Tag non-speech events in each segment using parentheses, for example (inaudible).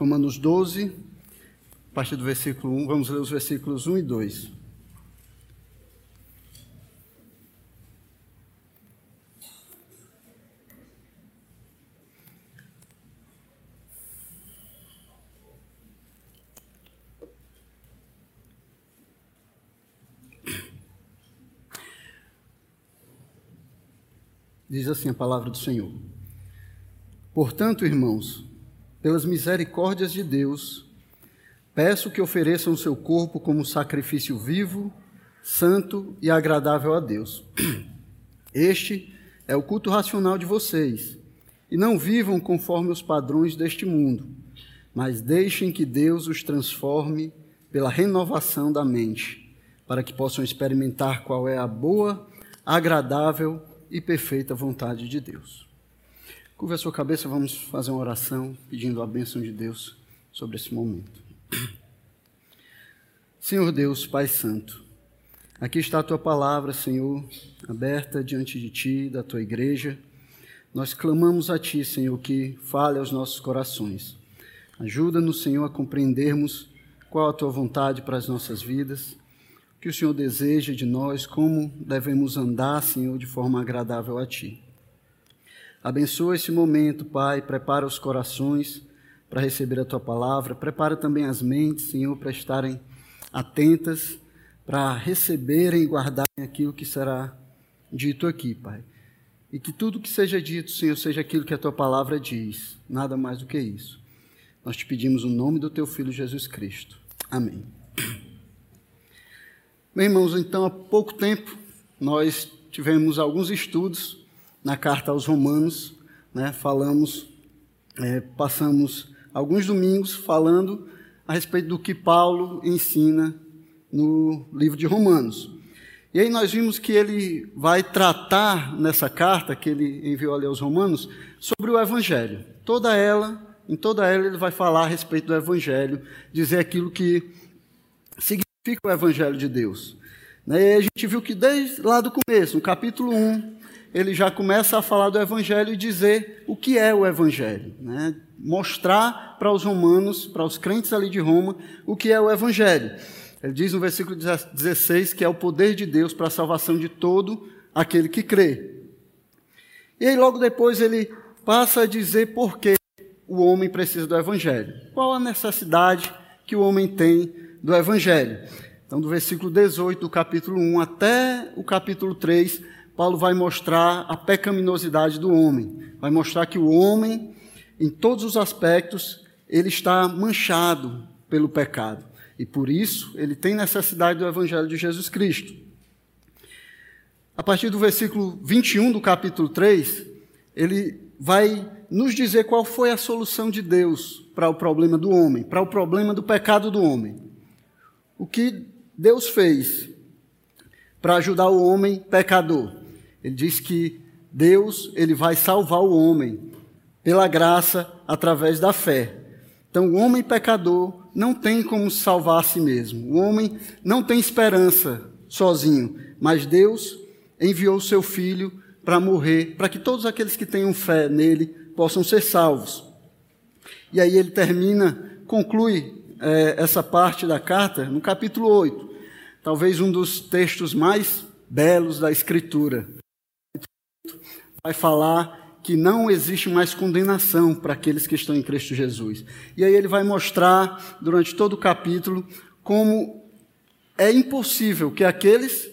Romanos 12, a partir do versículo 1, vamos ler os versículos 1 e 2. Diz assim a palavra do Senhor. Portanto, irmãos, pelas misericórdias de Deus, peço que ofereçam o seu corpo como sacrifício vivo, santo e agradável a Deus. (clears throat) Este é o culto racional de vocês, e não vivam conforme os padrões deste mundo, mas deixem que Deus os transforme pela renovação da mente, para que possam experimentar qual é a boa, agradável e perfeita vontade de Deus. Curva a sua cabeça, vamos fazer uma oração pedindo a bênção de Deus sobre esse momento. Senhor Deus, Pai Santo, aqui está a tua palavra, Senhor, aberta diante de ti, da tua igreja. Nós clamamos a ti, Senhor, que fale aos nossos corações. Ajuda-nos, Senhor, a compreendermos qual a tua vontade para as nossas vidas que o Senhor deseja de nós, como devemos andar, Senhor, de forma agradável a Ti. Abençoa esse momento, Pai, prepara os corações para receber a Tua palavra, prepara também as mentes, Senhor, para estarem atentas, para receberem e guardarem aquilo que será dito aqui, Pai. E que tudo que seja dito, Senhor, seja aquilo que a Tua palavra diz, nada mais do que isso. Nós te pedimos o nome do Teu Filho Jesus Cristo. Amém. Meus irmãos, então há pouco tempo nós tivemos alguns estudos na carta aos Romanos, né? falamos, é, passamos alguns domingos falando a respeito do que Paulo ensina no livro de Romanos. E aí nós vimos que ele vai tratar nessa carta que ele enviou ali aos Romanos sobre o Evangelho. Toda ela, em toda ela ele vai falar a respeito do Evangelho, dizer aquilo que significa o Evangelho de Deus. Né, e a gente viu que desde lá do começo, no capítulo 1, ele já começa a falar do Evangelho e dizer o que é o Evangelho. Né? Mostrar para os romanos, para os crentes ali de Roma, o que é o Evangelho. Ele diz no versículo 16 que é o poder de Deus para a salvação de todo aquele que crê. E aí, logo depois, ele passa a dizer por que o homem precisa do Evangelho. Qual a necessidade que o homem tem do Evangelho. Então, do versículo 18 do capítulo 1 até o capítulo 3, Paulo vai mostrar a pecaminosidade do homem. Vai mostrar que o homem, em todos os aspectos, ele está manchado pelo pecado. E por isso, ele tem necessidade do Evangelho de Jesus Cristo. A partir do versículo 21 do capítulo 3, ele vai nos dizer qual foi a solução de Deus para o problema do homem, para o problema do pecado do homem o que Deus fez para ajudar o homem pecador. Ele diz que Deus ele vai salvar o homem pela graça através da fé. Então, o homem pecador não tem como salvar a si mesmo. O homem não tem esperança sozinho, mas Deus enviou o seu filho para morrer, para que todos aqueles que tenham fé nele possam ser salvos. E aí ele termina, conclui é, essa parte da carta no capítulo 8, talvez um dos textos mais belos da Escritura. Vai falar que não existe mais condenação para aqueles que estão em Cristo Jesus. E aí ele vai mostrar, durante todo o capítulo, como é impossível que aqueles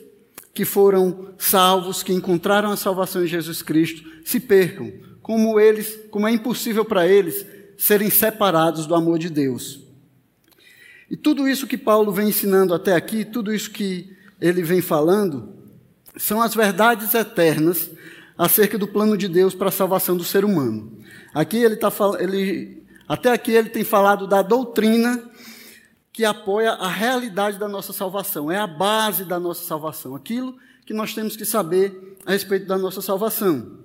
que foram salvos, que encontraram a salvação em Jesus Cristo, se percam. Como eles, como é impossível para eles serem separados do amor de Deus. E tudo isso que Paulo vem ensinando até aqui, tudo isso que ele vem falando, são as verdades eternas acerca do plano de Deus para a salvação do ser humano. Aqui ele está ele até aqui ele tem falado da doutrina que apoia a realidade da nossa salvação, é a base da nossa salvação, aquilo que nós temos que saber a respeito da nossa salvação.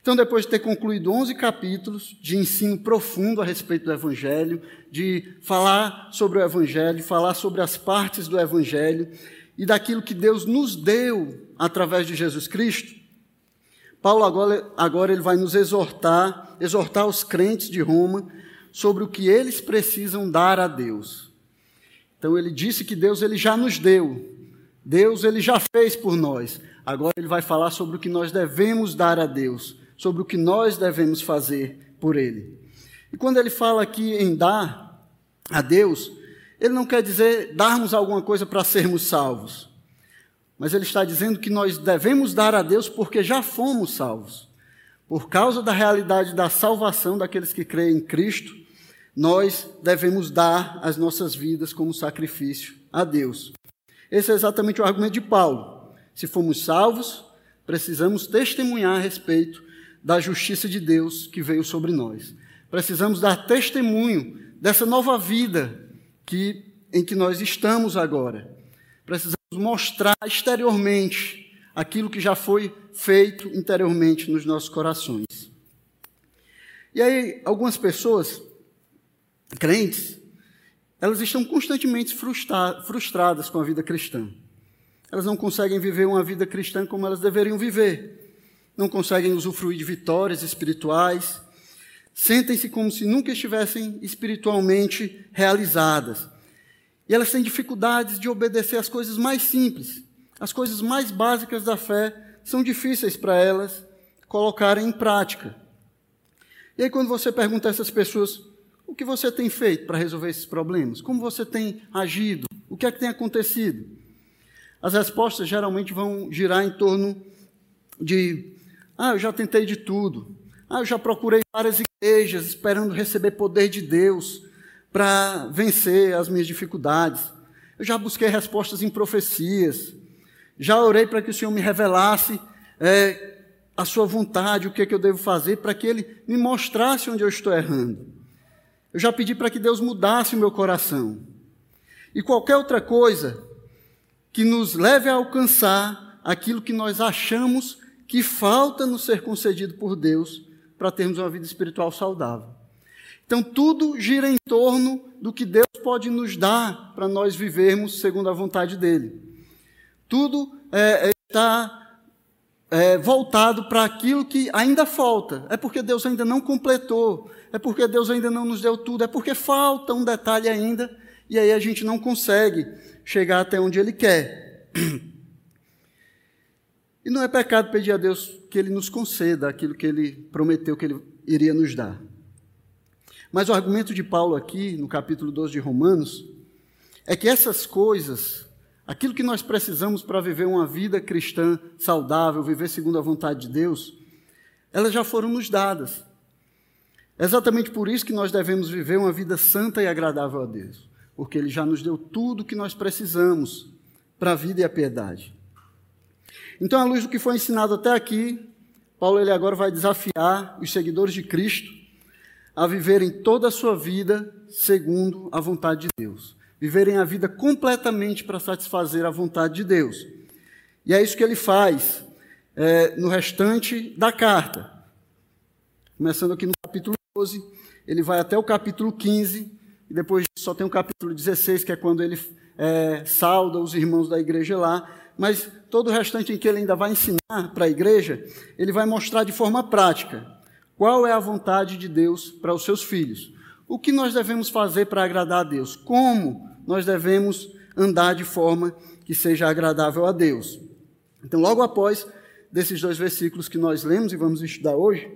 Então, depois de ter concluído 11 capítulos de ensino profundo a respeito do Evangelho, de falar sobre o Evangelho, falar sobre as partes do Evangelho e daquilo que Deus nos deu através de Jesus Cristo, Paulo agora, agora ele vai nos exortar, exortar os crentes de Roma sobre o que eles precisam dar a Deus. Então ele disse que Deus ele já nos deu. Deus ele já fez por nós. Agora ele vai falar sobre o que nós devemos dar a Deus, sobre o que nós devemos fazer por ele. E quando ele fala aqui em dar a Deus, ele não quer dizer darmos alguma coisa para sermos salvos. Mas ele está dizendo que nós devemos dar a Deus porque já fomos salvos. Por causa da realidade da salvação daqueles que creem em Cristo, nós devemos dar as nossas vidas como sacrifício a Deus. Esse é exatamente o argumento de Paulo. Se fomos salvos, precisamos testemunhar a respeito da justiça de Deus que veio sobre nós. Precisamos dar testemunho dessa nova vida que, em que nós estamos agora. Precisamos mostrar exteriormente aquilo que já foi feito interiormente nos nossos corações. E aí, algumas pessoas, crentes, elas estão constantemente frustra frustradas com a vida cristã. Elas não conseguem viver uma vida cristã como elas deveriam viver. Não conseguem usufruir de vitórias espirituais. Sentem-se como se nunca estivessem espiritualmente realizadas. E elas têm dificuldades de obedecer às coisas mais simples. As coisas mais básicas da fé são difíceis para elas colocarem em prática. E aí, quando você pergunta a essas pessoas, o que você tem feito para resolver esses problemas? Como você tem agido? O que é que tem acontecido? As respostas geralmente vão girar em torno de: ah, eu já tentei de tudo. Ah, eu já procurei várias igrejas esperando receber poder de Deus para vencer as minhas dificuldades. Eu já busquei respostas em profecias. Já orei para que o Senhor me revelasse é, a sua vontade, o que é que eu devo fazer, para que Ele me mostrasse onde eu estou errando. Eu já pedi para que Deus mudasse o meu coração. E qualquer outra coisa que nos leve a alcançar aquilo que nós achamos que falta nos ser concedido por Deus para termos uma vida espiritual saudável. Então, tudo gira em torno do que Deus pode nos dar para nós vivermos segundo a vontade dEle. Tudo é, é está é, voltado para aquilo que ainda falta. É porque Deus ainda não completou. É porque Deus ainda não nos deu tudo. É porque falta um detalhe ainda. E aí a gente não consegue chegar até onde Ele quer. E não é pecado pedir a Deus que Ele nos conceda aquilo que Ele prometeu que Ele iria nos dar. Mas o argumento de Paulo aqui, no capítulo 12 de Romanos, é que essas coisas, aquilo que nós precisamos para viver uma vida cristã saudável, viver segundo a vontade de Deus, elas já foram nos dadas. É exatamente por isso que nós devemos viver uma vida santa e agradável a Deus, porque Ele já nos deu tudo o que nós precisamos para a vida e a piedade. Então, à luz do que foi ensinado até aqui, Paulo ele agora vai desafiar os seguidores de Cristo a viverem toda a sua vida segundo a vontade de Deus. Viverem a vida completamente para satisfazer a vontade de Deus. E é isso que ele faz é, no restante da carta. Começando aqui no capítulo 12, ele vai até o capítulo 15, e depois só tem o capítulo 16, que é quando ele é, sauda os irmãos da igreja lá. Mas todo o restante em que ele ainda vai ensinar para a igreja, ele vai mostrar de forma prática qual é a vontade de Deus para os seus filhos? O que nós devemos fazer para agradar a Deus? Como nós devemos andar de forma que seja agradável a Deus? Então, logo após desses dois versículos que nós lemos e vamos estudar hoje,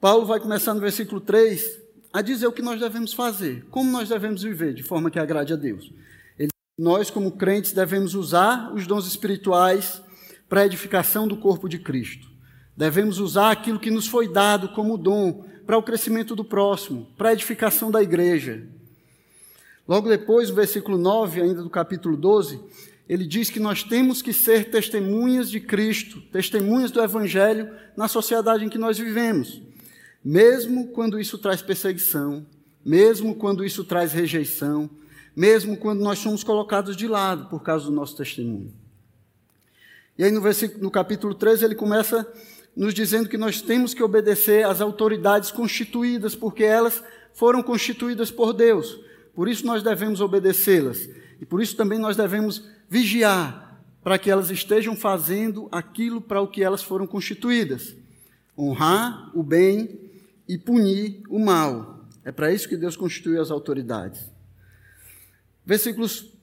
Paulo vai começar no versículo 3 a dizer o que nós devemos fazer, como nós devemos viver de forma que agrade a Deus. Ele, nós, como crentes, devemos usar os dons espirituais para a edificação do corpo de Cristo. Devemos usar aquilo que nos foi dado como dom para o crescimento do próximo, para a edificação da igreja. Logo depois, o versículo 9, ainda do capítulo 12, ele diz que nós temos que ser testemunhas de Cristo, testemunhas do Evangelho na sociedade em que nós vivemos, mesmo quando isso traz perseguição, mesmo quando isso traz rejeição, mesmo quando nós somos colocados de lado por causa do nosso testemunho. E aí no, versículo, no capítulo 13 ele começa nos dizendo que nós temos que obedecer às autoridades constituídas, porque elas foram constituídas por Deus. Por isso nós devemos obedecê-las. E por isso também nós devemos vigiar para que elas estejam fazendo aquilo para o que elas foram constituídas: honrar o bem e punir o mal. É para isso que Deus constituiu as autoridades. Versículos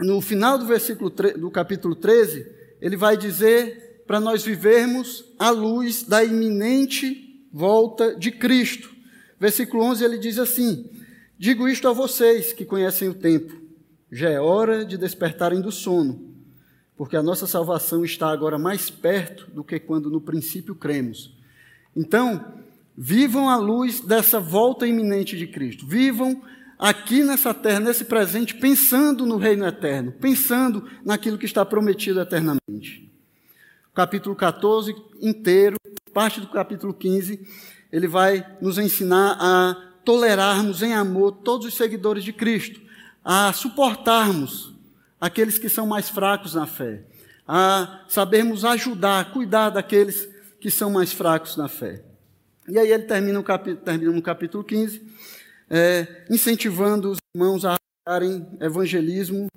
no final do versículo do capítulo 13, ele vai dizer para nós vivermos à luz da iminente volta de Cristo. Versículo 11 ele diz assim: Digo isto a vocês que conhecem o tempo, já é hora de despertarem do sono, porque a nossa salvação está agora mais perto do que quando no princípio cremos. Então, vivam à luz dessa volta iminente de Cristo. Vivam aqui nessa terra, nesse presente, pensando no reino eterno, pensando naquilo que está prometido eternamente. Capítulo 14 inteiro, parte do capítulo 15, ele vai nos ensinar a tolerarmos em amor todos os seguidores de Cristo, a suportarmos aqueles que são mais fracos na fé, a sabermos ajudar, cuidar daqueles que são mais fracos na fé. E aí ele termina, capítulo, termina no capítulo 15, é, incentivando os irmãos a darem evangelismo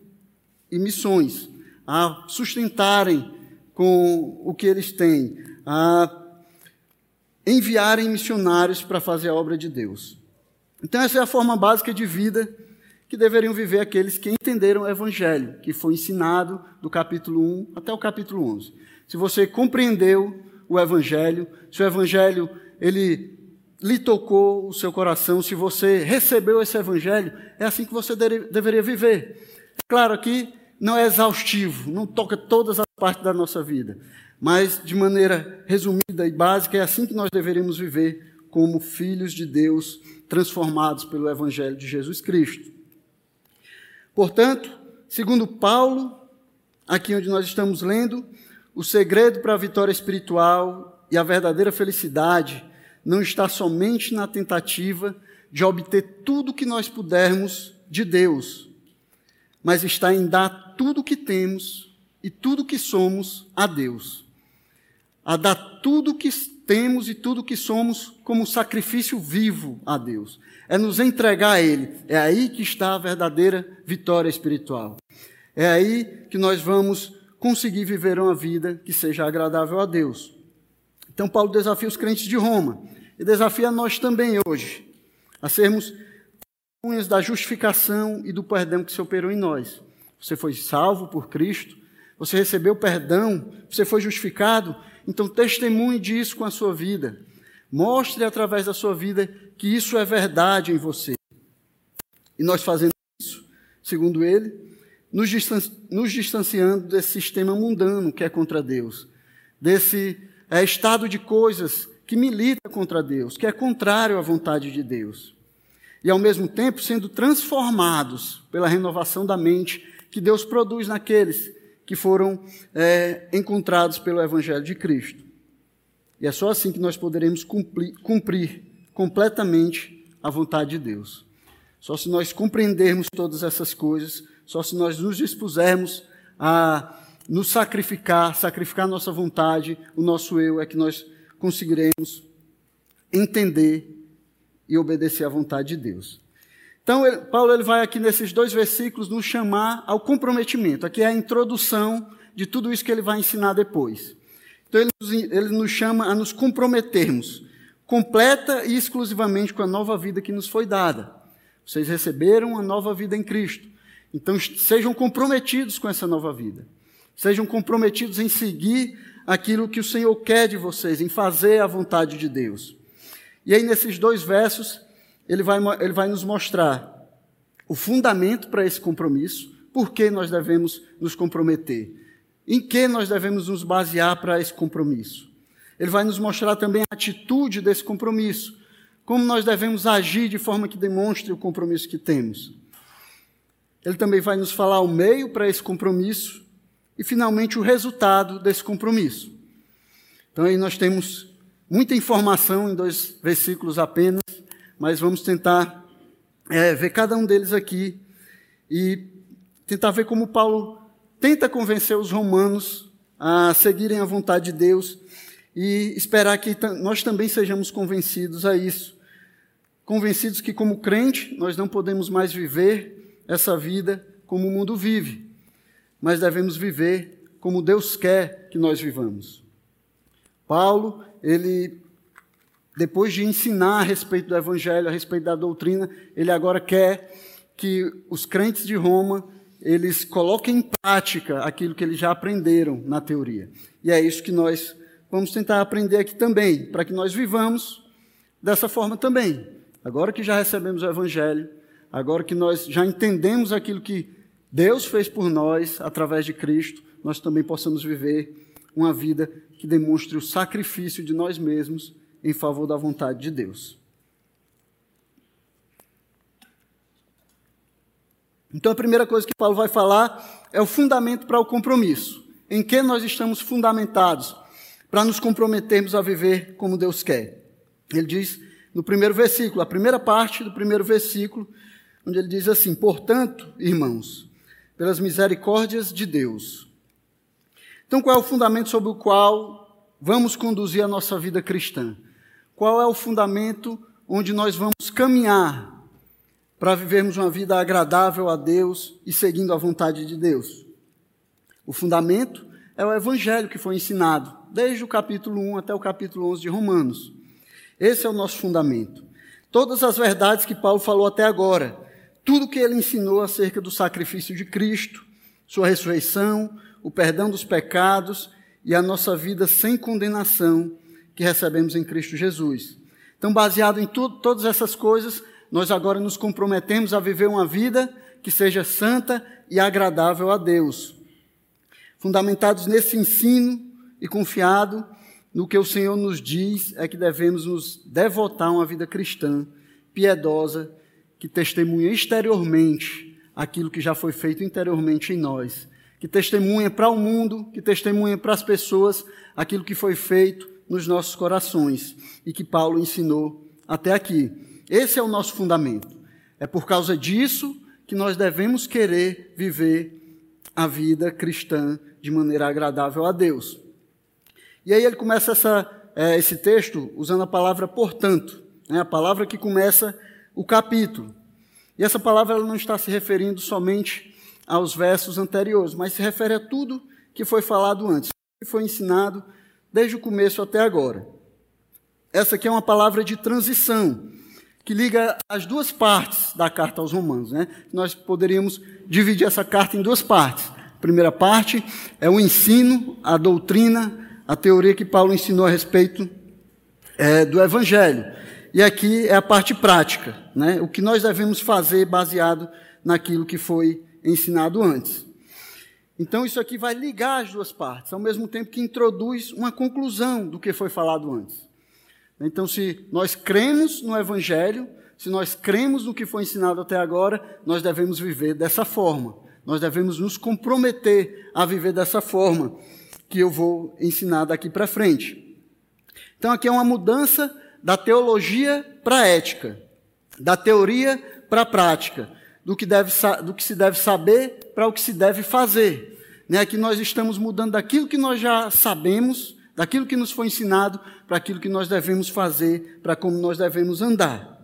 e missões, a sustentarem com o que eles têm, a enviarem missionários para fazer a obra de Deus. Então, essa é a forma básica de vida que deveriam viver aqueles que entenderam o Evangelho, que foi ensinado do capítulo 1 até o capítulo 11. Se você compreendeu o Evangelho, se o Evangelho ele lhe tocou o seu coração, se você recebeu esse Evangelho, é assim que você deveria viver. Claro que não é exaustivo, não toca todas as partes da nossa vida, mas de maneira resumida e básica, é assim que nós deveríamos viver como filhos de Deus, transformados pelo Evangelho de Jesus Cristo. Portanto, segundo Paulo, aqui onde nós estamos lendo, o segredo para a vitória espiritual e a verdadeira felicidade não está somente na tentativa de obter tudo o que nós pudermos de Deus, mas está em dar tudo o que temos e tudo que somos a Deus a dar tudo que temos e tudo que somos como sacrifício vivo a Deus. É nos entregar a Ele. É aí que está a verdadeira vitória espiritual. É aí que nós vamos conseguir viver uma vida que seja agradável a Deus. Então, Paulo desafia os crentes de Roma e desafia nós também hoje a sermos testemunhas da justificação e do perdão que se operou em nós. Você foi salvo por Cristo, você recebeu perdão, você foi justificado então, testemunhe disso com a sua vida. Mostre através da sua vida que isso é verdade em você. E nós fazendo isso, segundo ele, nos, distanci nos distanciando desse sistema mundano que é contra Deus, desse é, estado de coisas que milita contra Deus, que é contrário à vontade de Deus. E ao mesmo tempo sendo transformados pela renovação da mente que Deus produz naqueles que foram é, encontrados pelo Evangelho de Cristo. E é só assim que nós poderemos cumprir, cumprir completamente a vontade de Deus. Só se nós compreendermos todas essas coisas, só se nós nos dispusermos a nos sacrificar, sacrificar nossa vontade, o nosso eu, é que nós conseguiremos entender e obedecer à vontade de Deus. Então, ele, Paulo ele vai aqui nesses dois versículos nos chamar ao comprometimento. Aqui é a introdução de tudo isso que ele vai ensinar depois. Então, ele, ele nos chama a nos comprometermos completa e exclusivamente com a nova vida que nos foi dada. Vocês receberam a nova vida em Cristo. Então, sejam comprometidos com essa nova vida. Sejam comprometidos em seguir aquilo que o Senhor quer de vocês, em fazer a vontade de Deus. E aí, nesses dois versos, ele vai, ele vai nos mostrar o fundamento para esse compromisso, por que nós devemos nos comprometer, em que nós devemos nos basear para esse compromisso. Ele vai nos mostrar também a atitude desse compromisso, como nós devemos agir de forma que demonstre o compromisso que temos. Ele também vai nos falar o meio para esse compromisso e, finalmente, o resultado desse compromisso. Então, aí nós temos muita informação em dois versículos apenas, mas vamos tentar é, ver cada um deles aqui e tentar ver como Paulo tenta convencer os romanos a seguirem a vontade de Deus e esperar que nós também sejamos convencidos a isso. Convencidos que, como crente, nós não podemos mais viver essa vida como o mundo vive, mas devemos viver como Deus quer que nós vivamos. Paulo, ele depois de ensinar a respeito do Evangelho, a respeito da doutrina, ele agora quer que os crentes de Roma eles coloquem em prática aquilo que eles já aprenderam na teoria. E é isso que nós vamos tentar aprender aqui também, para que nós vivamos dessa forma também. Agora que já recebemos o Evangelho, agora que nós já entendemos aquilo que Deus fez por nós através de Cristo, nós também possamos viver uma vida que demonstre o sacrifício de nós mesmos em favor da vontade de Deus. Então a primeira coisa que Paulo vai falar é o fundamento para o compromisso. Em que nós estamos fundamentados para nos comprometermos a viver como Deus quer. Ele diz no primeiro versículo, a primeira parte do primeiro versículo, onde ele diz assim: Portanto, irmãos, pelas misericórdias de Deus. Então, qual é o fundamento sobre o qual vamos conduzir a nossa vida cristã? Qual é o fundamento onde nós vamos caminhar para vivermos uma vida agradável a Deus e seguindo a vontade de Deus. O fundamento é o evangelho que foi ensinado, desde o capítulo 1 até o capítulo 11 de Romanos. Esse é o nosso fundamento. Todas as verdades que Paulo falou até agora, tudo que ele ensinou acerca do sacrifício de Cristo, sua ressurreição, o perdão dos pecados e a nossa vida sem condenação que recebemos em Cristo Jesus. Então, baseado em tudo, todas essas coisas, nós agora nos comprometemos a viver uma vida que seja santa e agradável a Deus. Fundamentados nesse ensino e confiado no que o Senhor nos diz, é que devemos nos devotar a uma vida cristã, piedosa, que testemunha exteriormente aquilo que já foi feito interiormente em nós, que testemunha para o mundo, que testemunha para as pessoas aquilo que foi feito nos nossos corações e que Paulo ensinou até aqui. Esse é o nosso fundamento. É por causa disso que nós devemos querer viver a vida cristã de maneira agradável a Deus. E aí ele começa essa, é, esse texto usando a palavra portanto, né, a palavra que começa o capítulo. E essa palavra ela não está se referindo somente aos versos anteriores, mas se refere a tudo que foi falado antes, que foi ensinado desde o começo até agora. Essa aqui é uma palavra de transição que liga as duas partes da carta aos Romanos. Né? Nós poderíamos dividir essa carta em duas partes. A primeira parte é o ensino, a doutrina, a teoria que Paulo ensinou a respeito é, do Evangelho. E aqui é a parte prática, né? o que nós devemos fazer baseado naquilo que foi ensinado antes. Então, isso aqui vai ligar as duas partes, ao mesmo tempo que introduz uma conclusão do que foi falado antes. Então, se nós cremos no Evangelho, se nós cremos no que foi ensinado até agora, nós devemos viver dessa forma. Nós devemos nos comprometer a viver dessa forma que eu vou ensinar daqui para frente. Então, aqui é uma mudança da teologia para a ética, da teoria para a prática, do que, deve, do que se deve saber para o que se deve fazer. Né? Aqui nós estamos mudando daquilo que nós já sabemos daquilo que nos foi ensinado para aquilo que nós devemos fazer, para como nós devemos andar.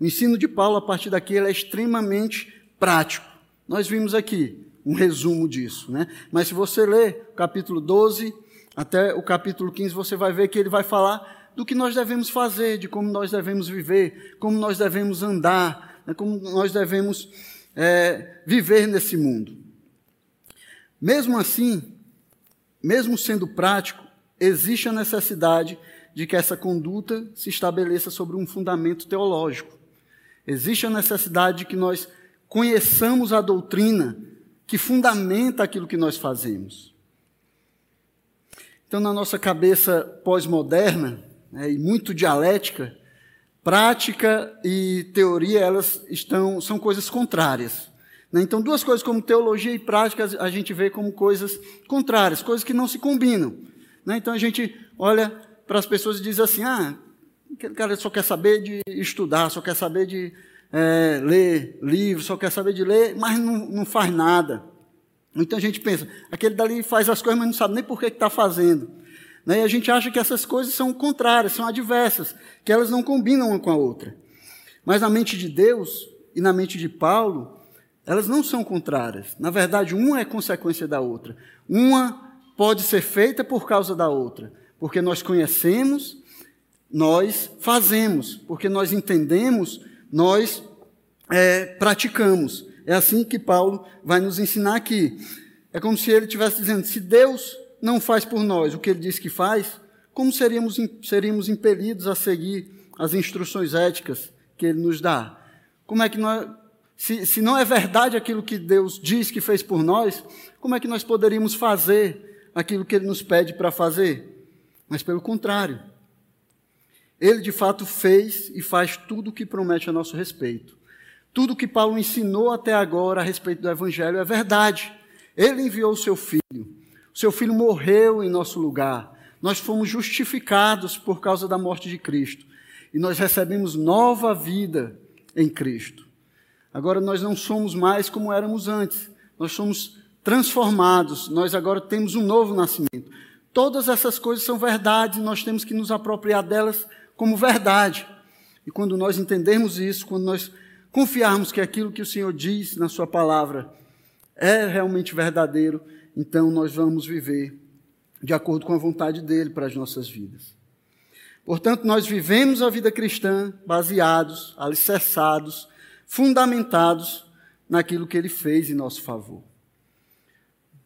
O ensino de Paulo, a partir daqui, é extremamente prático. Nós vimos aqui um resumo disso. Né? Mas se você ler o capítulo 12 até o capítulo 15, você vai ver que ele vai falar do que nós devemos fazer, de como nós devemos viver, como nós devemos andar, né? como nós devemos é, viver nesse mundo. Mesmo assim, mesmo sendo prático, existe a necessidade de que essa conduta se estabeleça sobre um fundamento teológico. Existe a necessidade de que nós conheçamos a doutrina que fundamenta aquilo que nós fazemos. Então, na nossa cabeça pós-moderna né, e muito dialética, prática e teoria elas estão são coisas contrárias. Né? Então, duas coisas como teologia e prática a gente vê como coisas contrárias, coisas que não se combinam. Né? Então, a gente olha para as pessoas e diz assim: ah, aquele cara só quer saber de estudar, só quer saber de é, ler livros, só quer saber de ler, mas não, não faz nada. Então a gente pensa, aquele dali faz as coisas, mas não sabe nem por que está fazendo. Né? E a gente acha que essas coisas são contrárias, são adversas, que elas não combinam uma com a outra. Mas na mente de Deus e na mente de Paulo, elas não são contrárias. Na verdade, uma é consequência da outra. Uma pode ser feita por causa da outra, porque nós conhecemos nós fazemos, porque nós entendemos, nós é, praticamos. É assim que Paulo vai nos ensinar aqui. É como se ele estivesse dizendo: se Deus não faz por nós o que ele diz que faz, como seríamos, seríamos impelidos a seguir as instruções éticas que ele nos dá? Como é que nós, se, se não é verdade aquilo que Deus diz que fez por nós, como é que nós poderíamos fazer aquilo que ele nos pede para fazer? Mas pelo contrário, ele de fato fez e faz tudo o que promete a nosso respeito. Tudo que Paulo ensinou até agora a respeito do Evangelho é verdade. Ele enviou o seu filho. Seu filho morreu em nosso lugar. Nós fomos justificados por causa da morte de Cristo. E nós recebemos nova vida em Cristo. Agora nós não somos mais como éramos antes. Nós somos transformados. Nós agora temos um novo nascimento. Todas essas coisas são verdades, nós temos que nos apropriar delas como verdade. E quando nós entendermos isso, quando nós confiarmos que aquilo que o Senhor diz na Sua palavra é realmente verdadeiro, então nós vamos viver de acordo com a vontade dele para as nossas vidas. Portanto, nós vivemos a vida cristã baseados, alicerçados, fundamentados naquilo que ele fez em nosso favor.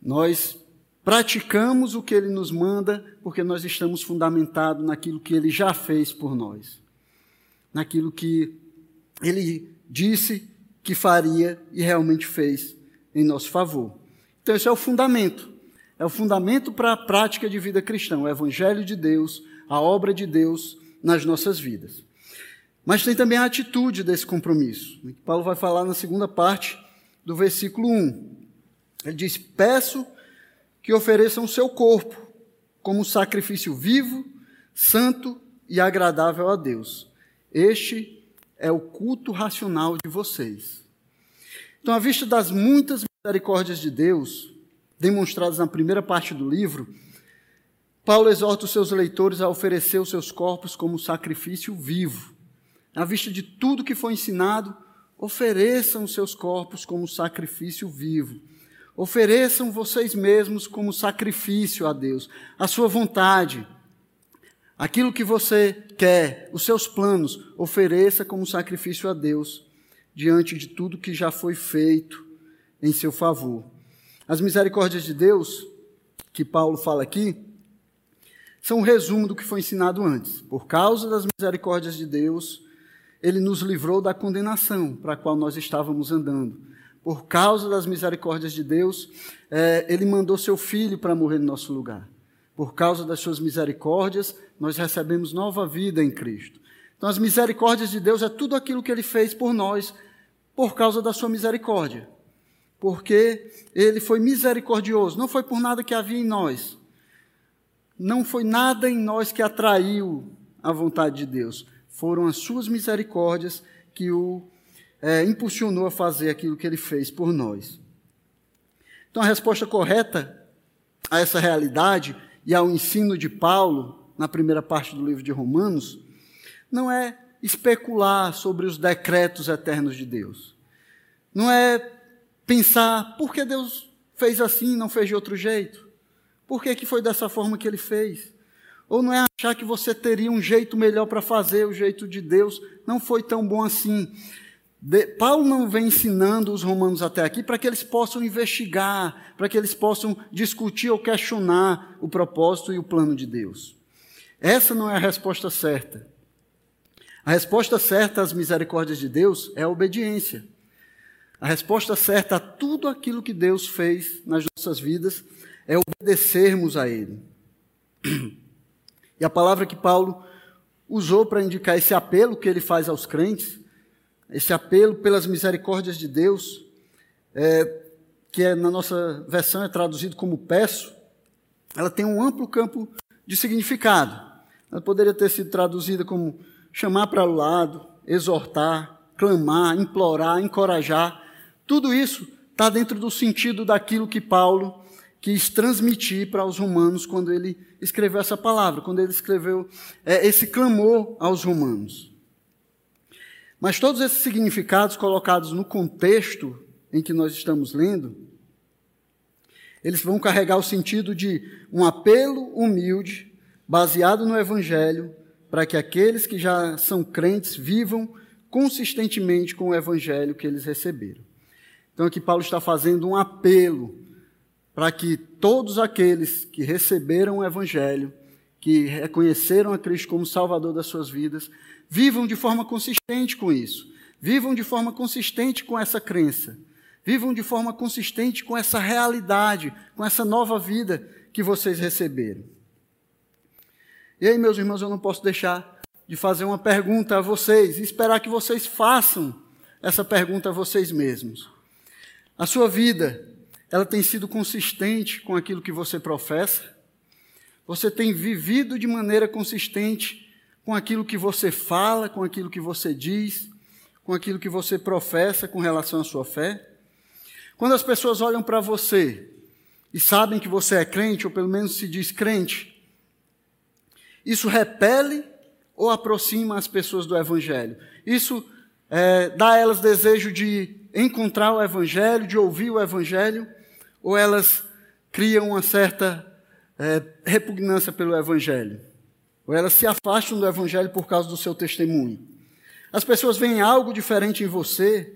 Nós praticamos o que ele nos manda porque nós estamos fundamentados naquilo que ele já fez por nós, naquilo que ele disse que faria e realmente fez em nosso favor. Então, esse é o fundamento. É o fundamento para a prática de vida cristã, o Evangelho de Deus, a obra de Deus nas nossas vidas. Mas tem também a atitude desse compromisso. Que Paulo vai falar na segunda parte do versículo 1. Ele diz: Peço que ofereçam o seu corpo como sacrifício vivo, santo e agradável a Deus. Este é o culto racional de vocês. Então, à vista das muitas misericórdias de Deus, demonstradas na primeira parte do livro, Paulo exorta os seus leitores a oferecer os seus corpos como sacrifício vivo. À vista de tudo que foi ensinado, ofereçam os seus corpos como sacrifício vivo. Ofereçam vocês mesmos como sacrifício a Deus, a sua vontade, aquilo que você quer, os seus planos, ofereça como sacrifício a Deus, diante de tudo que já foi feito em seu favor. As misericórdias de Deus, que Paulo fala aqui, são um resumo do que foi ensinado antes. Por causa das misericórdias de Deus, ele nos livrou da condenação para a qual nós estávamos andando. Por causa das misericórdias de Deus, é, ele mandou seu filho para morrer no nosso lugar. Por causa das suas misericórdias, nós recebemos nova vida em Cristo. Então, as misericórdias de Deus é tudo aquilo que ele fez por nós, por causa da sua misericórdia porque ele foi misericordioso, não foi por nada que havia em nós. Não foi nada em nós que atraiu a vontade de Deus. Foram as suas misericórdias que o é, impulsionou a fazer aquilo que ele fez por nós. Então, a resposta correta a essa realidade e ao ensino de Paulo, na primeira parte do livro de Romanos, não é especular sobre os decretos eternos de Deus. Não é pensar por que Deus fez assim não fez de outro jeito? Por que, que foi dessa forma que ele fez? Ou não é achar que você teria um jeito melhor para fazer, o jeito de Deus não foi tão bom assim. De, Paulo não vem ensinando os romanos até aqui para que eles possam investigar, para que eles possam discutir ou questionar o propósito e o plano de Deus. Essa não é a resposta certa. A resposta certa às misericórdias de Deus é a obediência. A resposta certa a tudo aquilo que Deus fez nas nossas vidas é obedecermos a Ele. E a palavra que Paulo usou para indicar esse apelo que ele faz aos crentes, esse apelo pelas misericórdias de Deus, é, que é, na nossa versão é traduzido como peço, ela tem um amplo campo de significado. Ela poderia ter sido traduzida como chamar para o lado, exortar, clamar, implorar, encorajar. Tudo isso está dentro do sentido daquilo que Paulo quis transmitir para os romanos quando ele escreveu essa palavra, quando ele escreveu é, esse clamor aos romanos. Mas todos esses significados colocados no contexto em que nós estamos lendo, eles vão carregar o sentido de um apelo humilde, baseado no Evangelho, para que aqueles que já são crentes vivam consistentemente com o evangelho que eles receberam. Então aqui Paulo está fazendo um apelo para que todos aqueles que receberam o evangelho, que reconheceram a Cristo como Salvador das suas vidas, vivam de forma consistente com isso. Vivam de forma consistente com essa crença. Vivam de forma consistente com essa realidade, com essa nova vida que vocês receberam. E aí, meus irmãos, eu não posso deixar de fazer uma pergunta a vocês e esperar que vocês façam essa pergunta a vocês mesmos. A sua vida, ela tem sido consistente com aquilo que você professa? Você tem vivido de maneira consistente com aquilo que você fala, com aquilo que você diz, com aquilo que você professa com relação à sua fé? Quando as pessoas olham para você e sabem que você é crente, ou pelo menos se diz crente, isso repele ou aproxima as pessoas do Evangelho? Isso é, dá a elas desejo de encontrar o Evangelho, de ouvir o Evangelho, ou elas criam uma certa é, repugnância pelo Evangelho? Ou elas se afastam do Evangelho por causa do seu testemunho? As pessoas veem algo diferente em você,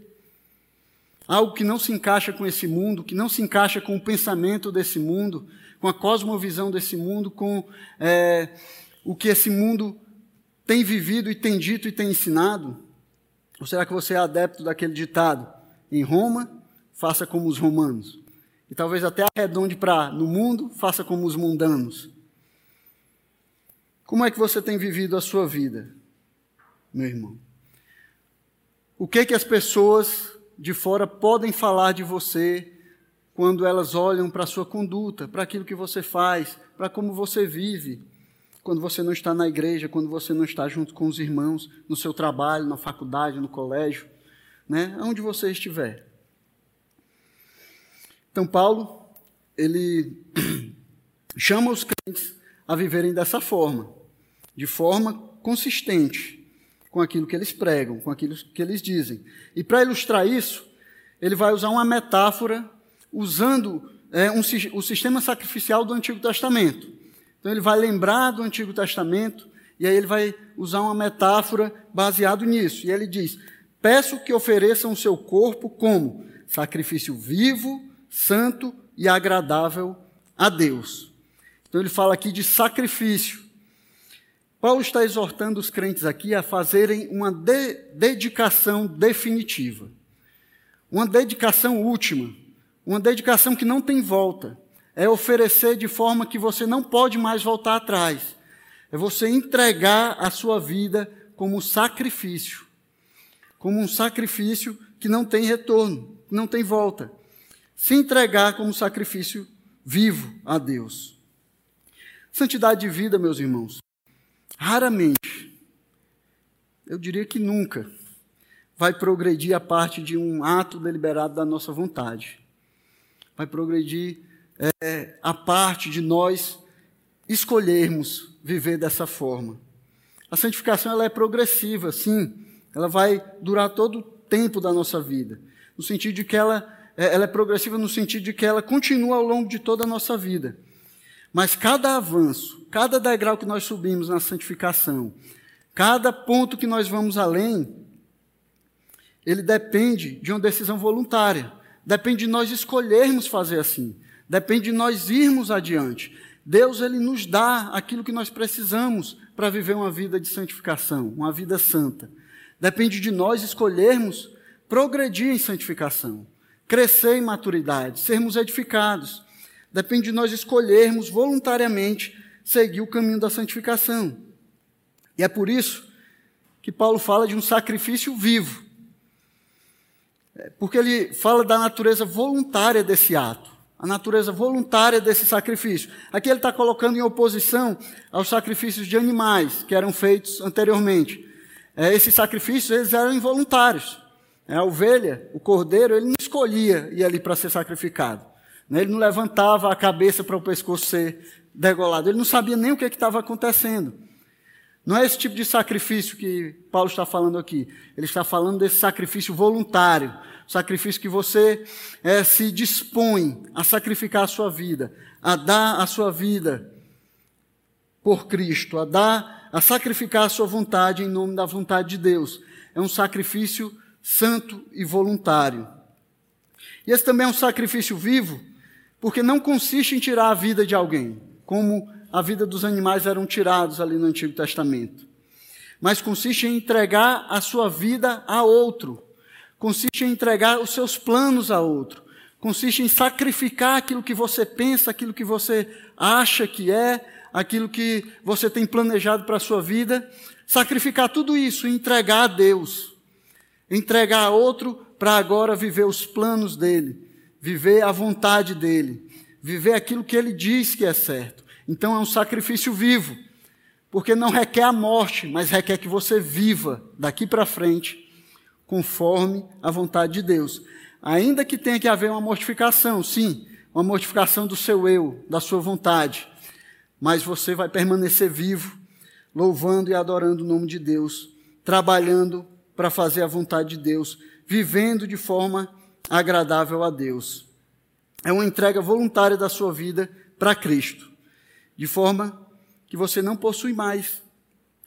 algo que não se encaixa com esse mundo, que não se encaixa com o pensamento desse mundo, com a cosmovisão desse mundo, com é, o que esse mundo tem vivido e tem dito e tem ensinado? Ou será que você é adepto daquele ditado? Em Roma, faça como os romanos. E talvez até arredonde para no mundo, faça como os mundanos. Como é que você tem vivido a sua vida, meu irmão? O que que as pessoas de fora podem falar de você quando elas olham para a sua conduta, para aquilo que você faz, para como você vive? Quando você não está na igreja, quando você não está junto com os irmãos, no seu trabalho, na faculdade, no colégio, né? Onde você estiver. Então Paulo, ele (clears throat) chama os crentes a viverem dessa forma, de forma consistente com aquilo que eles pregam, com aquilo que eles dizem. E para ilustrar isso, ele vai usar uma metáfora usando é, um, o sistema sacrificial do Antigo Testamento. Então ele vai lembrar do Antigo Testamento e aí ele vai usar uma metáfora baseado nisso. E ele diz: Peço que ofereçam o seu corpo como sacrifício vivo, santo e agradável a Deus. Então ele fala aqui de sacrifício. Paulo está exortando os crentes aqui a fazerem uma de dedicação definitiva, uma dedicação última, uma dedicação que não tem volta é oferecer de forma que você não pode mais voltar atrás. É você entregar a sua vida como sacrifício. Como um sacrifício que não tem retorno, não tem volta. Se entregar como sacrifício vivo a Deus. Santidade de vida, meus irmãos, raramente, eu diria que nunca, vai progredir a parte de um ato deliberado da nossa vontade. Vai progredir é, a parte de nós escolhermos viver dessa forma. A santificação ela é progressiva, sim. Ela vai durar todo o tempo da nossa vida. No sentido de que ela, é, ela é progressiva no sentido de que ela continua ao longo de toda a nossa vida. Mas cada avanço, cada degrau que nós subimos na santificação, cada ponto que nós vamos além, ele depende de uma decisão voluntária. Depende de nós escolhermos fazer assim. Depende de nós irmos adiante. Deus ele nos dá aquilo que nós precisamos para viver uma vida de santificação, uma vida santa. Depende de nós escolhermos progredir em santificação, crescer em maturidade, sermos edificados. Depende de nós escolhermos voluntariamente seguir o caminho da santificação. E é por isso que Paulo fala de um sacrifício vivo. É, porque ele fala da natureza voluntária desse ato a natureza voluntária desse sacrifício. Aqui ele está colocando em oposição aos sacrifícios de animais que eram feitos anteriormente. É, esses sacrifícios eles eram involuntários. É, a ovelha, o cordeiro, ele não escolhia ir ali para ser sacrificado. Né? Ele não levantava a cabeça para o pescoço ser degolado. Ele não sabia nem o que estava acontecendo. Não é esse tipo de sacrifício que Paulo está falando aqui. Ele está falando desse sacrifício voluntário, sacrifício que você é, se dispõe a sacrificar a sua vida, a dar a sua vida por Cristo, a dar a sacrificar a sua vontade em nome da vontade de Deus. É um sacrifício santo e voluntário. E esse também é um sacrifício vivo, porque não consiste em tirar a vida de alguém, como a vida dos animais eram tirados ali no Antigo Testamento. Mas consiste em entregar a sua vida a outro, consiste em entregar os seus planos a outro, consiste em sacrificar aquilo que você pensa, aquilo que você acha que é, aquilo que você tem planejado para a sua vida, sacrificar tudo isso e entregar a Deus, entregar a outro para agora viver os planos dele, viver a vontade dele, viver aquilo que ele diz que é certo. Então é um sacrifício vivo, porque não requer a morte, mas requer que você viva daqui para frente conforme a vontade de Deus. Ainda que tenha que haver uma mortificação, sim, uma mortificação do seu eu, da sua vontade mas você vai permanecer vivo, louvando e adorando o nome de Deus, trabalhando para fazer a vontade de Deus, vivendo de forma agradável a Deus. É uma entrega voluntária da sua vida para Cristo, de forma que você não possui mais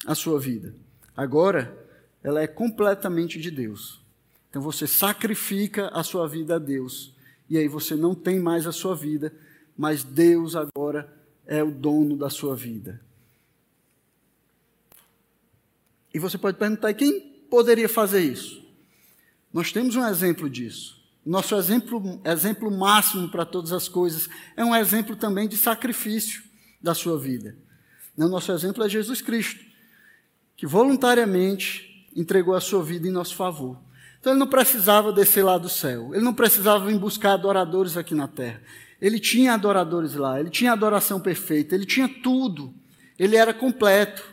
a sua vida. Agora, ela é completamente de Deus. Então você sacrifica a sua vida a Deus. E aí você não tem mais a sua vida, mas Deus agora é o dono da sua vida. E você pode perguntar: quem poderia fazer isso? Nós temos um exemplo disso. Nosso exemplo, exemplo máximo para todas as coisas é um exemplo também de sacrifício da sua vida. O nosso exemplo é Jesus Cristo, que voluntariamente entregou a sua vida em nosso favor. Então ele não precisava descer lá do céu, ele não precisava vir buscar adoradores aqui na terra. Ele tinha adoradores lá, ele tinha adoração perfeita, ele tinha tudo, ele era completo.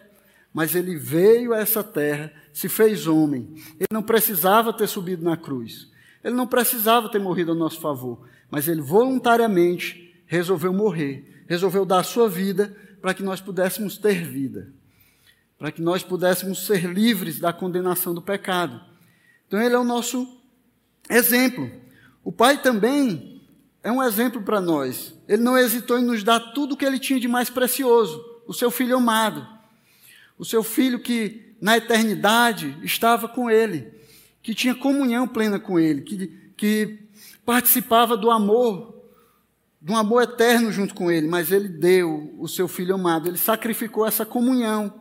Mas ele veio a essa terra, se fez homem. Ele não precisava ter subido na cruz, ele não precisava ter morrido a nosso favor, mas ele voluntariamente resolveu morrer, resolveu dar a sua vida para que nós pudéssemos ter vida, para que nós pudéssemos ser livres da condenação do pecado. Então, ele é o nosso exemplo. O Pai também é um exemplo para nós. Ele não hesitou em nos dar tudo o que ele tinha de mais precioso, o seu filho amado. O seu filho que na eternidade estava com ele, que tinha comunhão plena com ele, que, que participava do amor, de um amor eterno junto com ele, mas ele deu o seu filho amado, ele sacrificou essa comunhão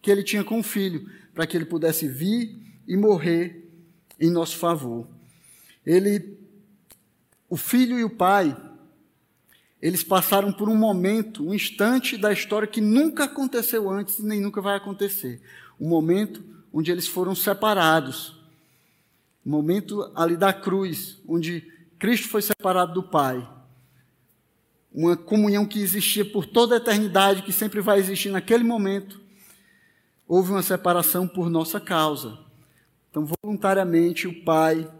que ele tinha com o filho, para que ele pudesse vir e morrer em nosso favor. Ele o filho e o pai, eles passaram por um momento, um instante da história que nunca aconteceu antes e nem nunca vai acontecer. Um momento onde eles foram separados. Um momento ali da cruz, onde Cristo foi separado do Pai. Uma comunhão que existia por toda a eternidade, que sempre vai existir naquele momento. Houve uma separação por nossa causa. Então, voluntariamente, o Pai,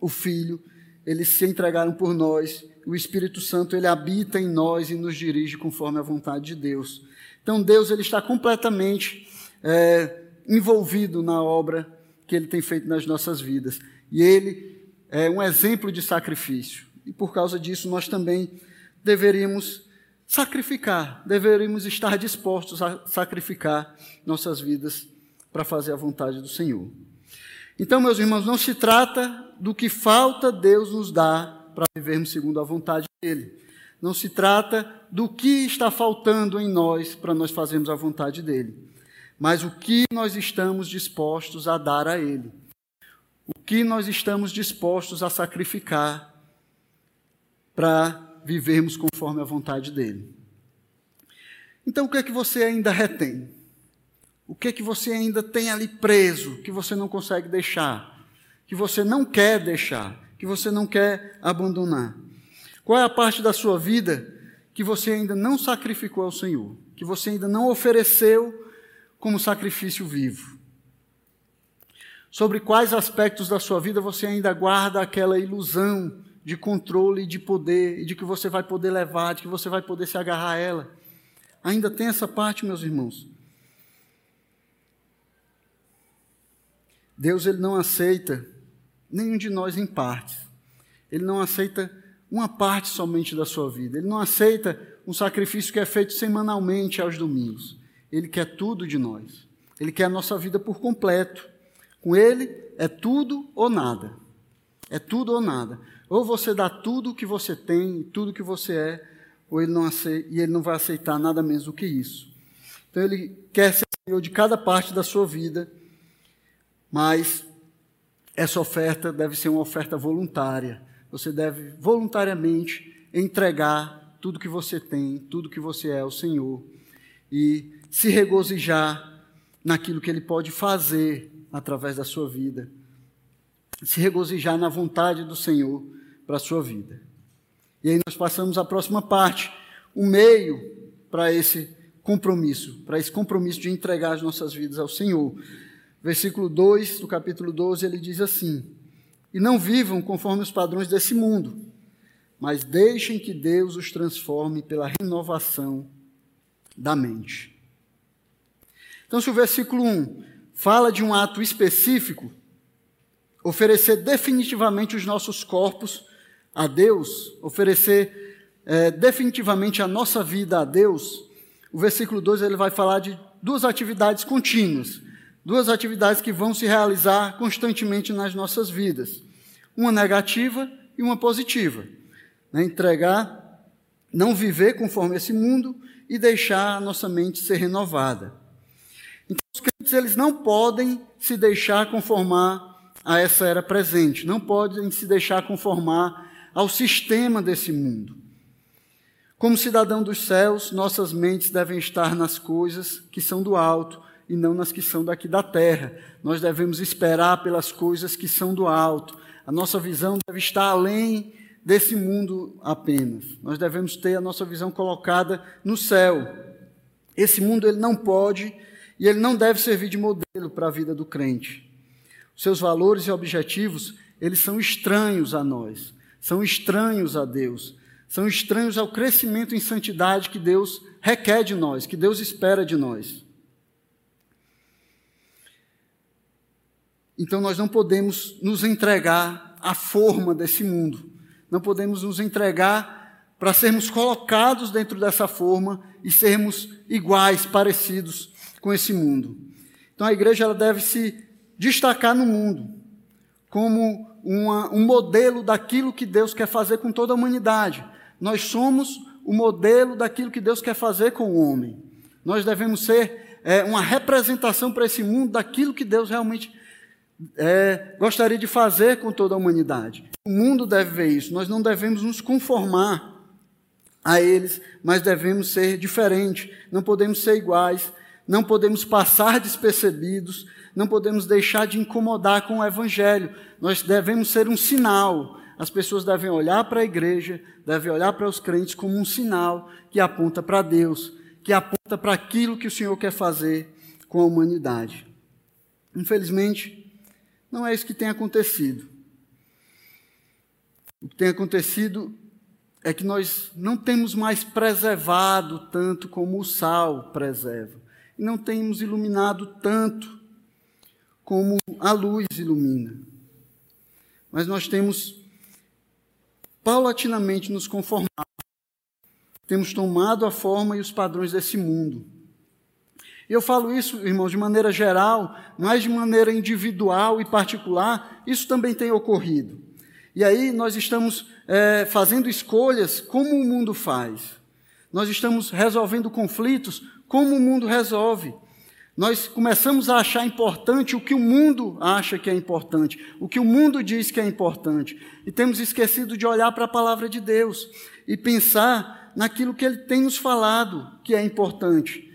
o Filho eles se entregaram por nós. O Espírito Santo ele habita em nós e nos dirige conforme a vontade de Deus. Então Deus ele está completamente é, envolvido na obra que Ele tem feito nas nossas vidas e Ele é um exemplo de sacrifício. E por causa disso nós também deveríamos sacrificar, deveríamos estar dispostos a sacrificar nossas vidas para fazer a vontade do Senhor. Então, meus irmãos, não se trata do que falta Deus nos dá para vivermos segundo a vontade dele. Não se trata do que está faltando em nós para nós fazermos a vontade dele, mas o que nós estamos dispostos a dar a ele. O que nós estamos dispostos a sacrificar para vivermos conforme a vontade dele. Então, o que é que você ainda retém? O que é que você ainda tem ali preso que você não consegue deixar? que você não quer deixar, que você não quer abandonar? Qual é a parte da sua vida que você ainda não sacrificou ao Senhor, que você ainda não ofereceu como sacrifício vivo? Sobre quais aspectos da sua vida você ainda guarda aquela ilusão de controle, de poder, de que você vai poder levar, de que você vai poder se agarrar a ela? Ainda tem essa parte, meus irmãos. Deus ele não aceita nenhum de nós em partes. Ele não aceita uma parte somente da sua vida. Ele não aceita um sacrifício que é feito semanalmente aos domingos. Ele quer tudo de nós. Ele quer a nossa vida por completo. Com Ele é tudo ou nada. É tudo ou nada. Ou você dá tudo o que você tem, tudo que você é, ou ele não aceita, e ele não vai aceitar nada menos do que isso. Então ele quer ser Senhor de cada parte da sua vida, mas essa oferta deve ser uma oferta voluntária. Você deve voluntariamente entregar tudo que você tem, tudo que você é ao Senhor e se regozijar naquilo que ele pode fazer através da sua vida. Se regozijar na vontade do Senhor para a sua vida. E aí nós passamos à próxima parte, o meio para esse compromisso, para esse compromisso de entregar as nossas vidas ao Senhor. Versículo 2 do capítulo 12, ele diz assim: E não vivam conforme os padrões desse mundo, mas deixem que Deus os transforme pela renovação da mente. Então, se o versículo 1 fala de um ato específico, oferecer definitivamente os nossos corpos a Deus, oferecer é, definitivamente a nossa vida a Deus, o versículo 2 ele vai falar de duas atividades contínuas, duas atividades que vão se realizar constantemente nas nossas vidas, uma negativa e uma positiva. Né? Entregar, não viver conforme esse mundo e deixar a nossa mente ser renovada. Então, os crentes eles não podem se deixar conformar a essa era presente, não podem se deixar conformar ao sistema desse mundo. Como cidadão dos céus, nossas mentes devem estar nas coisas que são do alto e não nas que são daqui da terra. Nós devemos esperar pelas coisas que são do alto. A nossa visão deve estar além desse mundo apenas. Nós devemos ter a nossa visão colocada no céu. Esse mundo ele não pode e ele não deve servir de modelo para a vida do crente. Seus valores e objetivos, eles são estranhos a nós são estranhos a Deus, são estranhos ao crescimento em santidade que Deus requer de nós, que Deus espera de nós. Então nós não podemos nos entregar à forma desse mundo, não podemos nos entregar para sermos colocados dentro dessa forma e sermos iguais, parecidos com esse mundo. Então a igreja ela deve se destacar no mundo como uma, um modelo daquilo que Deus quer fazer com toda a humanidade. Nós somos o modelo daquilo que Deus quer fazer com o homem. Nós devemos ser é, uma representação para esse mundo daquilo que Deus realmente é, gostaria de fazer com toda a humanidade. O mundo deve ver isso. Nós não devemos nos conformar a eles, mas devemos ser diferentes. Não podemos ser iguais. Não podemos passar despercebidos não podemos deixar de incomodar com o Evangelho. Nós devemos ser um sinal. As pessoas devem olhar para a igreja, devem olhar para os crentes como um sinal que aponta para Deus, que aponta para aquilo que o Senhor quer fazer com a humanidade. Infelizmente, não é isso que tem acontecido. O que tem acontecido é que nós não temos mais preservado tanto como o sal preserva, e não temos iluminado tanto como a luz ilumina. Mas nós temos paulatinamente nos conformado, temos tomado a forma e os padrões desse mundo. Eu falo isso, irmãos, de maneira geral, mas de maneira individual e particular, isso também tem ocorrido. E aí nós estamos é, fazendo escolhas como o mundo faz. Nós estamos resolvendo conflitos como o mundo resolve nós começamos a achar importante o que o mundo acha que é importante, o que o mundo diz que é importante, e temos esquecido de olhar para a palavra de Deus e pensar naquilo que ele tem nos falado que é importante,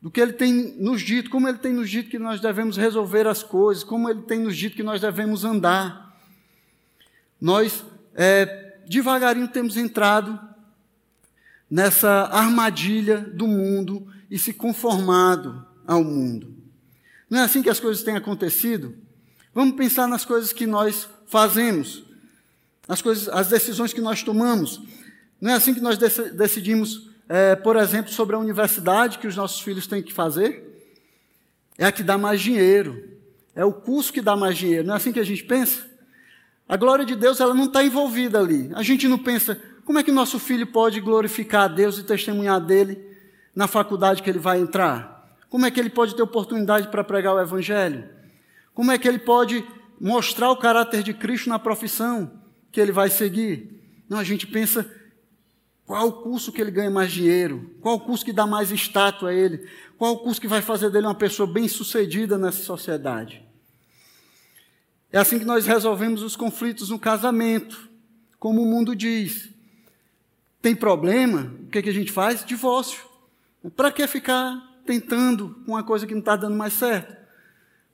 do que ele tem nos dito, como ele tem nos dito que nós devemos resolver as coisas, como ele tem nos dito que nós devemos andar. Nós, é, devagarinho, temos entrado nessa armadilha do mundo e se conformado ao mundo. Não é assim que as coisas têm acontecido? Vamos pensar nas coisas que nós fazemos, as, coisas, as decisões que nós tomamos. Não é assim que nós decidimos, é, por exemplo, sobre a universidade que os nossos filhos têm que fazer? É a que dá mais dinheiro, é o curso que dá mais dinheiro. Não é assim que a gente pensa? A glória de Deus ela não está envolvida ali. A gente não pensa como é que nosso filho pode glorificar a Deus e testemunhar dele na faculdade que ele vai entrar? Como é que ele pode ter oportunidade para pregar o Evangelho? Como é que ele pode mostrar o caráter de Cristo na profissão que ele vai seguir? Não, a gente pensa qual o curso que ele ganha mais dinheiro, qual o curso que dá mais status a ele, qual o curso que vai fazer dele uma pessoa bem-sucedida nessa sociedade. É assim que nós resolvemos os conflitos no casamento, como o mundo diz. Tem problema? O que, é que a gente faz? Divórcio. Para que ficar tentando com uma coisa que não está dando mais certo?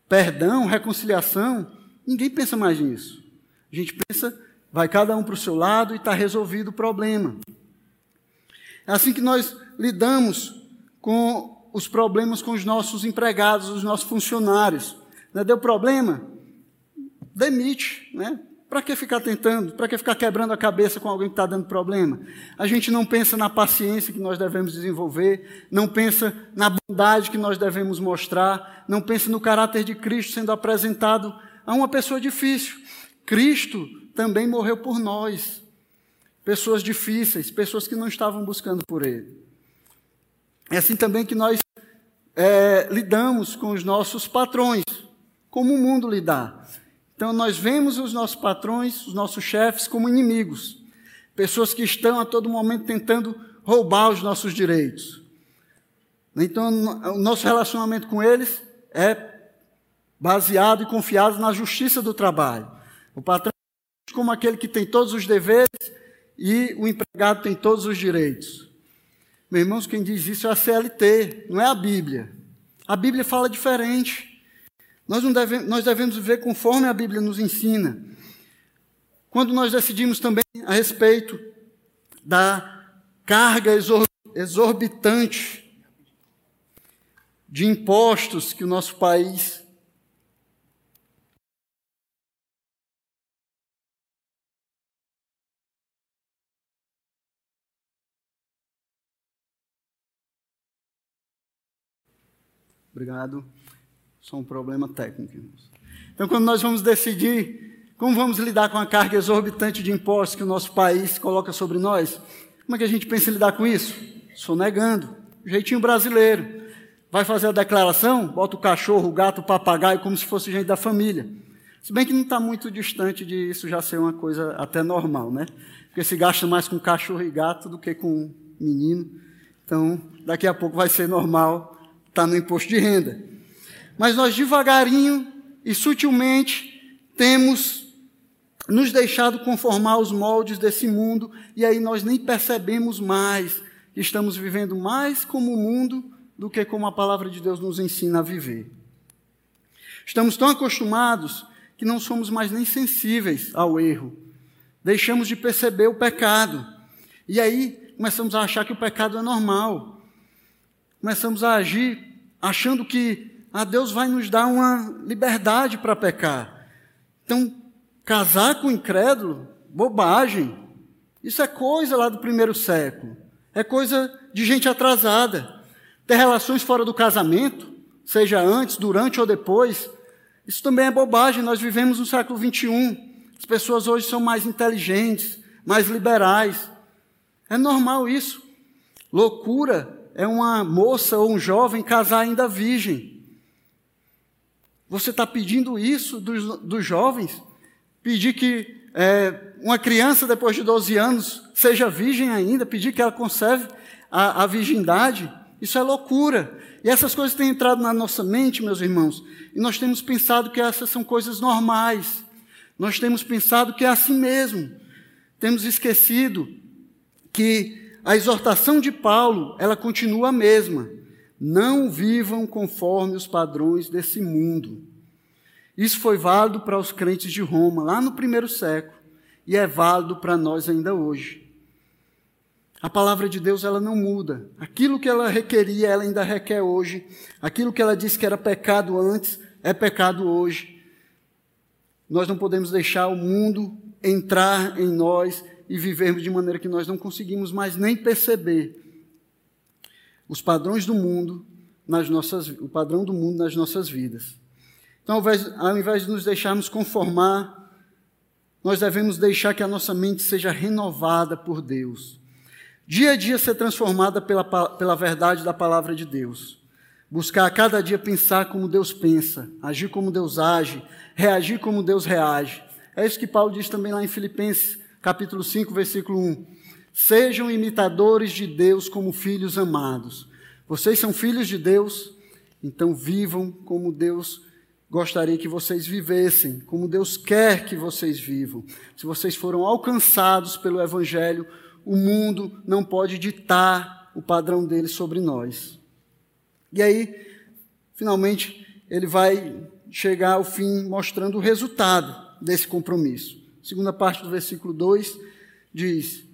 Perdão, reconciliação, ninguém pensa mais nisso. A gente pensa, vai cada um para o seu lado e está resolvido o problema. É assim que nós lidamos com os problemas com os nossos empregados, os nossos funcionários. Não deu problema? demite, né? Para que ficar tentando? Para que ficar quebrando a cabeça com alguém que está dando problema? A gente não pensa na paciência que nós devemos desenvolver, não pensa na bondade que nós devemos mostrar, não pensa no caráter de Cristo sendo apresentado a uma pessoa difícil. Cristo também morreu por nós, pessoas difíceis, pessoas que não estavam buscando por Ele. É assim também que nós é, lidamos com os nossos patrões, como o mundo lidar. Então, nós vemos os nossos patrões, os nossos chefes, como inimigos, pessoas que estão a todo momento tentando roubar os nossos direitos. Então, o nosso relacionamento com eles é baseado e confiado na justiça do trabalho. O patrão é como aquele que tem todos os deveres e o empregado tem todos os direitos. Meus irmãos, quem diz isso é a CLT, não é a Bíblia. A Bíblia fala diferente. Nós, não devemos, nós devemos viver conforme a Bíblia nos ensina. Quando nós decidimos também a respeito da carga exorbitante de impostos que o nosso país Obrigado. Só um problema técnico, irmãos. Então, quando nós vamos decidir como vamos lidar com a carga exorbitante de impostos que o nosso país coloca sobre nós, como é que a gente pensa em lidar com isso? Sonegando. Jeitinho brasileiro. Vai fazer a declaração, bota o cachorro, o gato, o papagaio, como se fosse gente da família. Se bem que não está muito distante disso já ser uma coisa até normal, né? Porque se gasta mais com cachorro e gato do que com menino. Então, daqui a pouco vai ser normal estar tá no imposto de renda mas nós devagarinho e sutilmente temos nos deixado conformar aos moldes desse mundo e aí nós nem percebemos mais que estamos vivendo mais como o mundo do que como a palavra de Deus nos ensina a viver. Estamos tão acostumados que não somos mais nem sensíveis ao erro. Deixamos de perceber o pecado. E aí começamos a achar que o pecado é normal. Começamos a agir achando que ah, Deus vai nos dar uma liberdade para pecar. Então, casar com incrédulo, bobagem. Isso é coisa lá do primeiro século. É coisa de gente atrasada. Ter relações fora do casamento, seja antes, durante ou depois, isso também é bobagem. Nós vivemos no século 21. As pessoas hoje são mais inteligentes, mais liberais. É normal isso. Loucura é uma moça ou um jovem casar ainda virgem. Você está pedindo isso dos, dos jovens? Pedir que é, uma criança, depois de 12 anos, seja virgem ainda? Pedir que ela conserve a, a virgindade? Isso é loucura. E essas coisas têm entrado na nossa mente, meus irmãos, e nós temos pensado que essas são coisas normais. Nós temos pensado que é assim mesmo. Temos esquecido que a exortação de Paulo, ela continua a mesma. Não vivam conforme os padrões desse mundo. Isso foi válido para os crentes de Roma, lá no primeiro século, e é válido para nós ainda hoje. A palavra de Deus ela não muda. Aquilo que ela requeria, ela ainda requer hoje. Aquilo que ela disse que era pecado antes, é pecado hoje. Nós não podemos deixar o mundo entrar em nós e vivermos de maneira que nós não conseguimos mais nem perceber os padrões do mundo nas nossas, o padrão do mundo nas nossas vidas. Então, ao invés, ao invés de nos deixarmos conformar, nós devemos deixar que a nossa mente seja renovada por Deus. dia a dia ser transformada pela, pela verdade da palavra de Deus. Buscar a cada dia pensar como Deus pensa, agir como Deus age, reagir como Deus reage. É isso que Paulo diz também lá em Filipenses, capítulo 5, versículo 1. Sejam imitadores de Deus como filhos amados. Vocês são filhos de Deus, então vivam como Deus gostaria que vocês vivessem, como Deus quer que vocês vivam. Se vocês foram alcançados pelo Evangelho, o mundo não pode ditar o padrão dele sobre nós. E aí, finalmente, ele vai chegar ao fim mostrando o resultado desse compromisso. segunda parte do versículo 2 diz: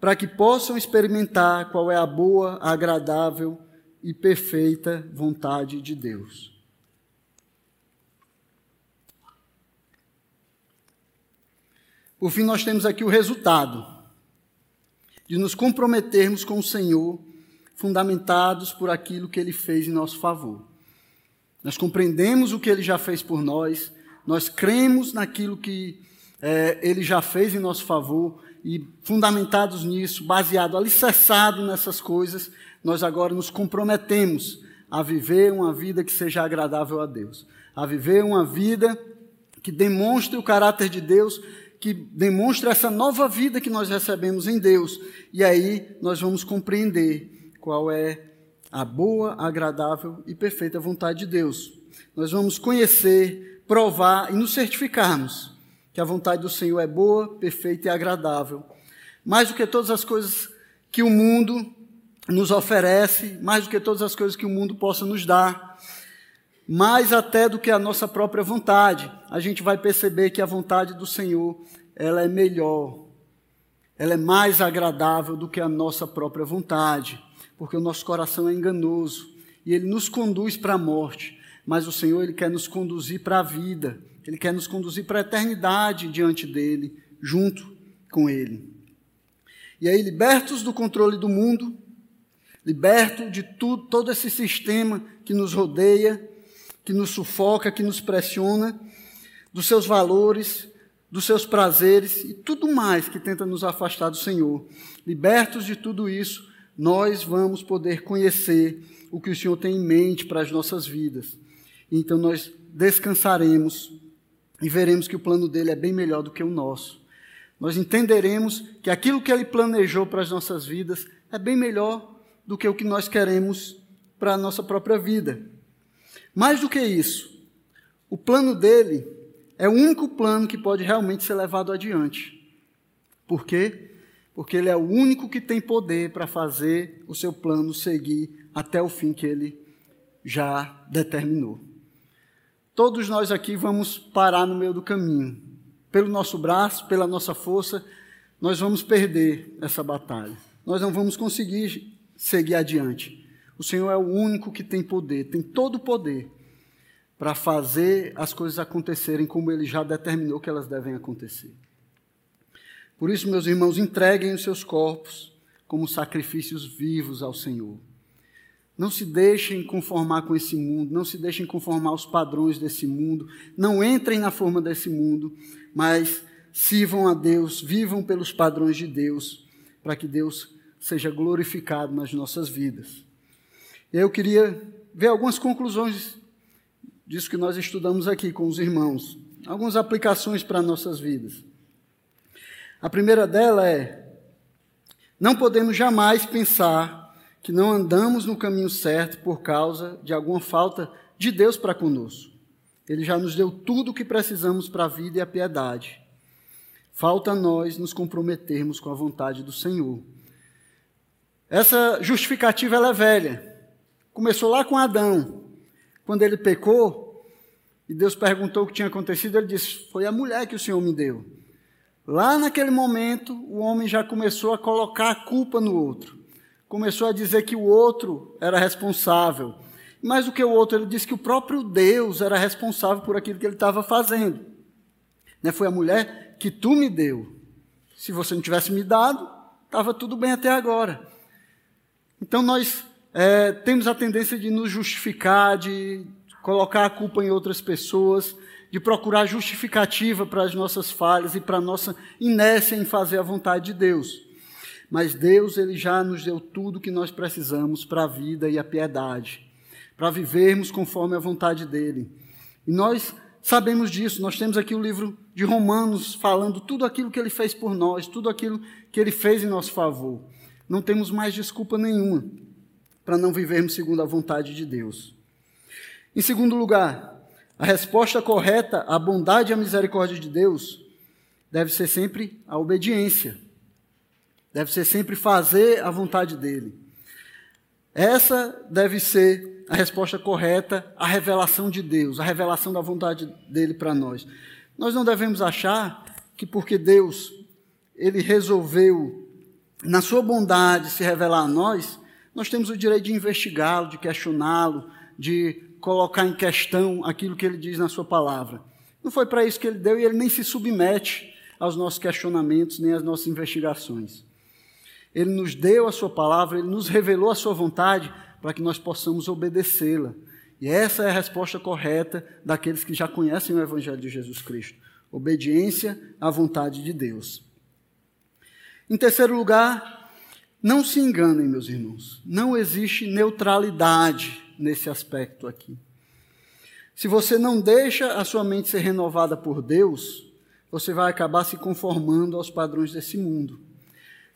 Para que possam experimentar qual é a boa, agradável e perfeita vontade de Deus. Por fim, nós temos aqui o resultado de nos comprometermos com o Senhor fundamentados por aquilo que ele fez em nosso favor. Nós compreendemos o que ele já fez por nós, nós cremos naquilo que é, ele já fez em nosso favor e, fundamentados nisso, baseado, alicerçado nessas coisas, nós agora nos comprometemos a viver uma vida que seja agradável a Deus, a viver uma vida que demonstre o caráter de Deus, que demonstre essa nova vida que nós recebemos em Deus. E aí nós vamos compreender qual é a boa, agradável e perfeita vontade de Deus. Nós vamos conhecer, provar e nos certificarmos que a vontade do Senhor é boa, perfeita e agradável. Mais do que todas as coisas que o mundo nos oferece, mais do que todas as coisas que o mundo possa nos dar, mais até do que a nossa própria vontade. A gente vai perceber que a vontade do Senhor, ela é melhor. Ela é mais agradável do que a nossa própria vontade porque o nosso coração é enganoso e ele nos conduz para a morte, mas o Senhor ele quer nos conduzir para a vida, ele quer nos conduzir para a eternidade diante dele, junto com ele. E aí, libertos do controle do mundo, liberto de tudo, todo esse sistema que nos rodeia, que nos sufoca, que nos pressiona, dos seus valores, dos seus prazeres e tudo mais que tenta nos afastar do Senhor. Libertos de tudo isso, nós vamos poder conhecer o que o Senhor tem em mente para as nossas vidas. Então nós descansaremos e veremos que o plano dele é bem melhor do que o nosso. Nós entenderemos que aquilo que ele planejou para as nossas vidas é bem melhor do que o que nós queremos para a nossa própria vida. Mais do que isso, o plano dele é o único plano que pode realmente ser levado adiante. Por quê? porque Ele é o único que tem poder para fazer o seu plano seguir até o fim que Ele já determinou. Todos nós aqui vamos parar no meio do caminho. Pelo nosso braço, pela nossa força, nós vamos perder essa batalha. Nós não vamos conseguir seguir adiante. O Senhor é o único que tem poder, tem todo o poder para fazer as coisas acontecerem como Ele já determinou que elas devem acontecer. Por isso, meus irmãos, entreguem os seus corpos como sacrifícios vivos ao Senhor. Não se deixem conformar com esse mundo, não se deixem conformar aos padrões desse mundo, não entrem na forma desse mundo, mas sirvam a Deus, vivam pelos padrões de Deus, para que Deus seja glorificado nas nossas vidas. Eu queria ver algumas conclusões disso que nós estudamos aqui com os irmãos, algumas aplicações para nossas vidas. A primeira dela é: não podemos jamais pensar que não andamos no caminho certo por causa de alguma falta de Deus para conosco. Ele já nos deu tudo o que precisamos para a vida e a piedade. Falta a nós nos comprometermos com a vontade do Senhor. Essa justificativa é velha. Começou lá com Adão. Quando ele pecou, e Deus perguntou o que tinha acontecido, ele disse: Foi a mulher que o Senhor me deu. Lá naquele momento, o homem já começou a colocar a culpa no outro. Começou a dizer que o outro era responsável. Mais do que o outro, ele disse que o próprio Deus era responsável por aquilo que ele estava fazendo. Né? Foi a mulher que tu me deu. Se você não tivesse me dado, estava tudo bem até agora. Então nós é, temos a tendência de nos justificar, de colocar a culpa em outras pessoas de procurar justificativa para as nossas falhas e para a nossa inércia em fazer a vontade de Deus. Mas Deus, ele já nos deu tudo que nós precisamos para a vida e a piedade, para vivermos conforme a vontade dele. E nós sabemos disso, nós temos aqui o livro de Romanos falando tudo aquilo que ele fez por nós, tudo aquilo que ele fez em nosso favor. Não temos mais desculpa nenhuma para não vivermos segundo a vontade de Deus. Em segundo lugar, a resposta correta à bondade e à misericórdia de Deus deve ser sempre a obediência. Deve ser sempre fazer a vontade dele. Essa deve ser a resposta correta à revelação de Deus, a revelação da vontade dele para nós. Nós não devemos achar que porque Deus ele resolveu na sua bondade se revelar a nós, nós temos o direito de investigá-lo, de questioná-lo, de colocar em questão aquilo que ele diz na sua palavra. Não foi para isso que ele deu e ele nem se submete aos nossos questionamentos, nem às nossas investigações. Ele nos deu a sua palavra, ele nos revelou a sua vontade para que nós possamos obedecê-la. E essa é a resposta correta daqueles que já conhecem o Evangelho de Jesus Cristo: obediência à vontade de Deus. Em terceiro lugar, não se enganem, meus irmãos, não existe neutralidade nesse aspecto aqui. Se você não deixa a sua mente ser renovada por Deus, você vai acabar se conformando aos padrões desse mundo.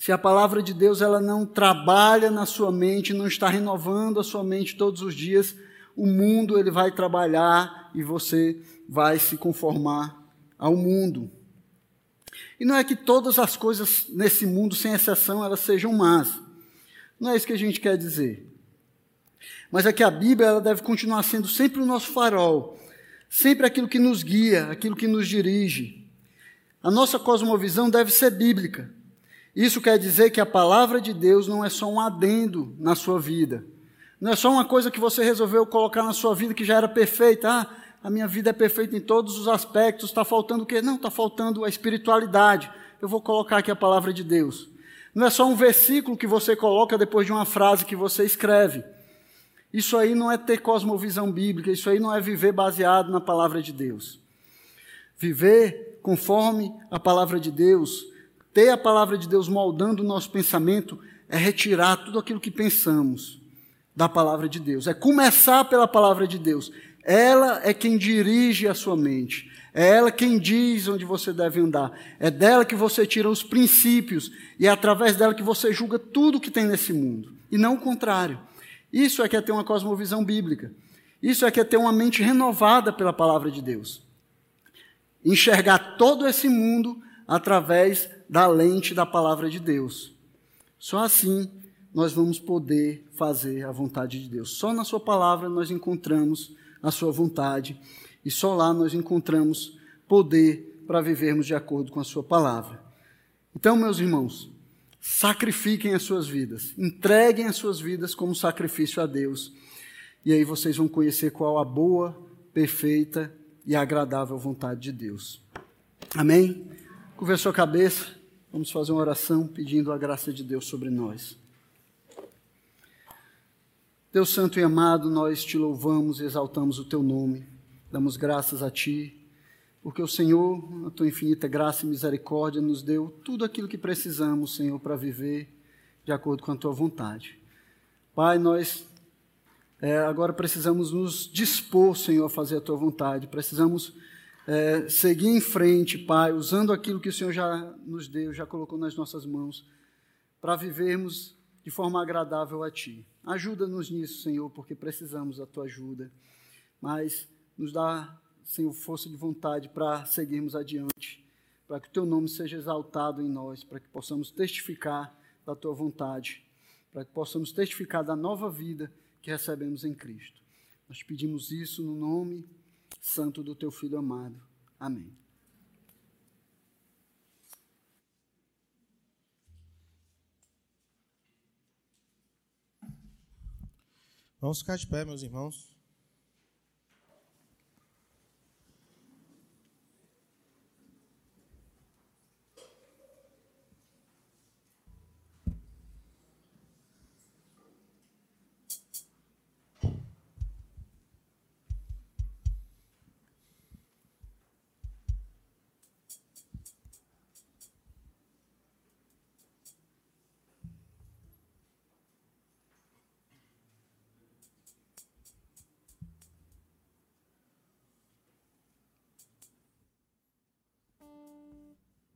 Se a palavra de Deus ela não trabalha na sua mente, não está renovando a sua mente todos os dias, o mundo ele vai trabalhar e você vai se conformar ao mundo. E não é que todas as coisas nesse mundo, sem exceção, elas sejam más. Não é isso que a gente quer dizer. Mas é que a Bíblia ela deve continuar sendo sempre o nosso farol, sempre aquilo que nos guia, aquilo que nos dirige. A nossa cosmovisão deve ser bíblica. Isso quer dizer que a palavra de Deus não é só um adendo na sua vida. Não é só uma coisa que você resolveu colocar na sua vida que já era perfeita. Ah, a minha vida é perfeita em todos os aspectos, está faltando o quê? Não, está faltando a espiritualidade. Eu vou colocar aqui a palavra de Deus. Não é só um versículo que você coloca depois de uma frase que você escreve. Isso aí não é ter cosmovisão bíblica, isso aí não é viver baseado na palavra de Deus. Viver conforme a palavra de Deus, ter a palavra de Deus moldando o nosso pensamento, é retirar tudo aquilo que pensamos da palavra de Deus. É começar pela palavra de Deus. Ela é quem dirige a sua mente. É ela quem diz onde você deve andar. É dela que você tira os princípios e é através dela que você julga tudo que tem nesse mundo. E não o contrário. Isso é que é ter uma cosmovisão bíblica. Isso é que é ter uma mente renovada pela palavra de Deus. Enxergar todo esse mundo através da lente da palavra de Deus. Só assim nós vamos poder fazer a vontade de Deus. Só na Sua palavra nós encontramos a Sua vontade e só lá nós encontramos poder para vivermos de acordo com a Sua palavra. Então, meus irmãos, sacrifiquem as suas vidas, entreguem as suas vidas como sacrifício a Deus. E aí vocês vão conhecer qual a boa, perfeita e agradável vontade de Deus. Amém? Curva a cabeça, vamos fazer uma oração pedindo a graça de Deus sobre nós. Deus Santo e amado, nós te louvamos e exaltamos o teu nome, damos graças a ti porque o Senhor, a tua infinita graça e misericórdia, nos deu tudo aquilo que precisamos, Senhor, para viver de acordo com a tua vontade. Pai, nós é, agora precisamos nos dispor, Senhor, a fazer a tua vontade, precisamos é, seguir em frente, Pai, usando aquilo que o Senhor já nos deu, já colocou nas nossas mãos, para vivermos de forma agradável a Ti. Ajuda-nos nisso, Senhor, porque precisamos da Tua ajuda, mas nos dá Senhor, força de vontade para seguirmos adiante, para que o teu nome seja exaltado em nós, para que possamos testificar da tua vontade, para que possamos testificar da nova vida que recebemos em Cristo. Nós pedimos isso no nome santo do teu filho amado. Amém. Vamos ficar de pé, meus irmãos.